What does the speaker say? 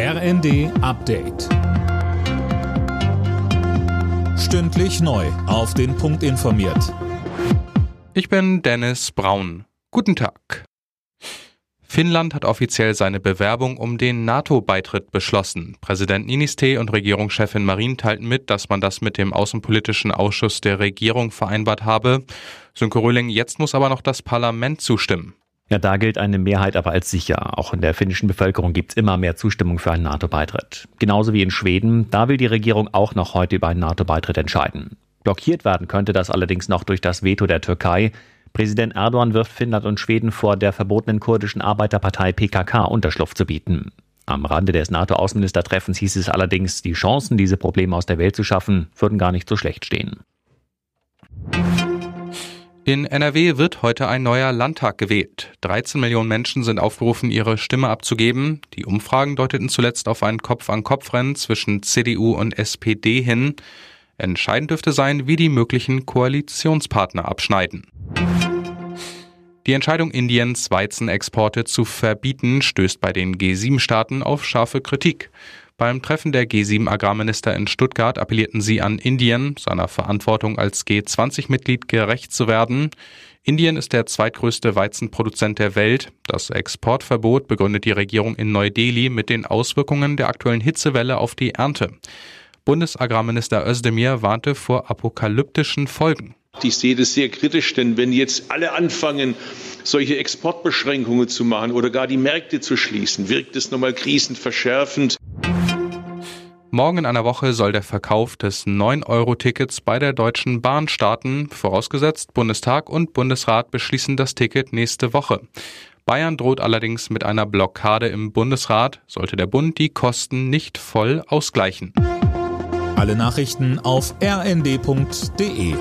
RND Update. Stündlich neu. Auf den Punkt informiert. Ich bin Dennis Braun. Guten Tag. Finnland hat offiziell seine Bewerbung um den NATO-Beitritt beschlossen. Präsident Niniste und Regierungschefin Marin teilten mit, dass man das mit dem Außenpolitischen Ausschuss der Regierung vereinbart habe. Sönke Röhling, jetzt muss aber noch das Parlament zustimmen. Ja, da gilt eine Mehrheit aber als sicher. Auch in der finnischen Bevölkerung gibt es immer mehr Zustimmung für einen NATO-Beitritt. Genauso wie in Schweden. Da will die Regierung auch noch heute über einen NATO-Beitritt entscheiden. Blockiert werden könnte das allerdings noch durch das Veto der Türkei. Präsident Erdogan wirft Finnland und Schweden vor, der verbotenen kurdischen Arbeiterpartei PKK Unterschlupf zu bieten. Am Rande des NATO-Außenministertreffens hieß es allerdings, die Chancen, diese Probleme aus der Welt zu schaffen, würden gar nicht so schlecht stehen. In NRW wird heute ein neuer Landtag gewählt. 13 Millionen Menschen sind aufgerufen, ihre Stimme abzugeben. Die Umfragen deuteten zuletzt auf ein Kopf-an-Kopf-Rennen zwischen CDU und SPD hin. Entscheidend dürfte sein, wie die möglichen Koalitionspartner abschneiden. Die Entscheidung Indiens, Weizenexporte zu verbieten, stößt bei den G7-Staaten auf scharfe Kritik. Beim Treffen der G7-Agrarminister in Stuttgart appellierten sie an Indien, seiner Verantwortung als G20-Mitglied gerecht zu werden. Indien ist der zweitgrößte Weizenproduzent der Welt. Das Exportverbot begründet die Regierung in Neu-Delhi mit den Auswirkungen der aktuellen Hitzewelle auf die Ernte. Bundesagrarminister Özdemir warnte vor apokalyptischen Folgen. Ich sehe das sehr kritisch, denn wenn jetzt alle anfangen, solche Exportbeschränkungen zu machen oder gar die Märkte zu schließen, wirkt es nochmal krisenverschärfend. Morgen in einer Woche soll der Verkauf des 9-Euro-Tickets bei der Deutschen Bahn starten, vorausgesetzt Bundestag und Bundesrat beschließen das Ticket nächste Woche. Bayern droht allerdings mit einer Blockade im Bundesrat, sollte der Bund die Kosten nicht voll ausgleichen. Alle Nachrichten auf rnd.de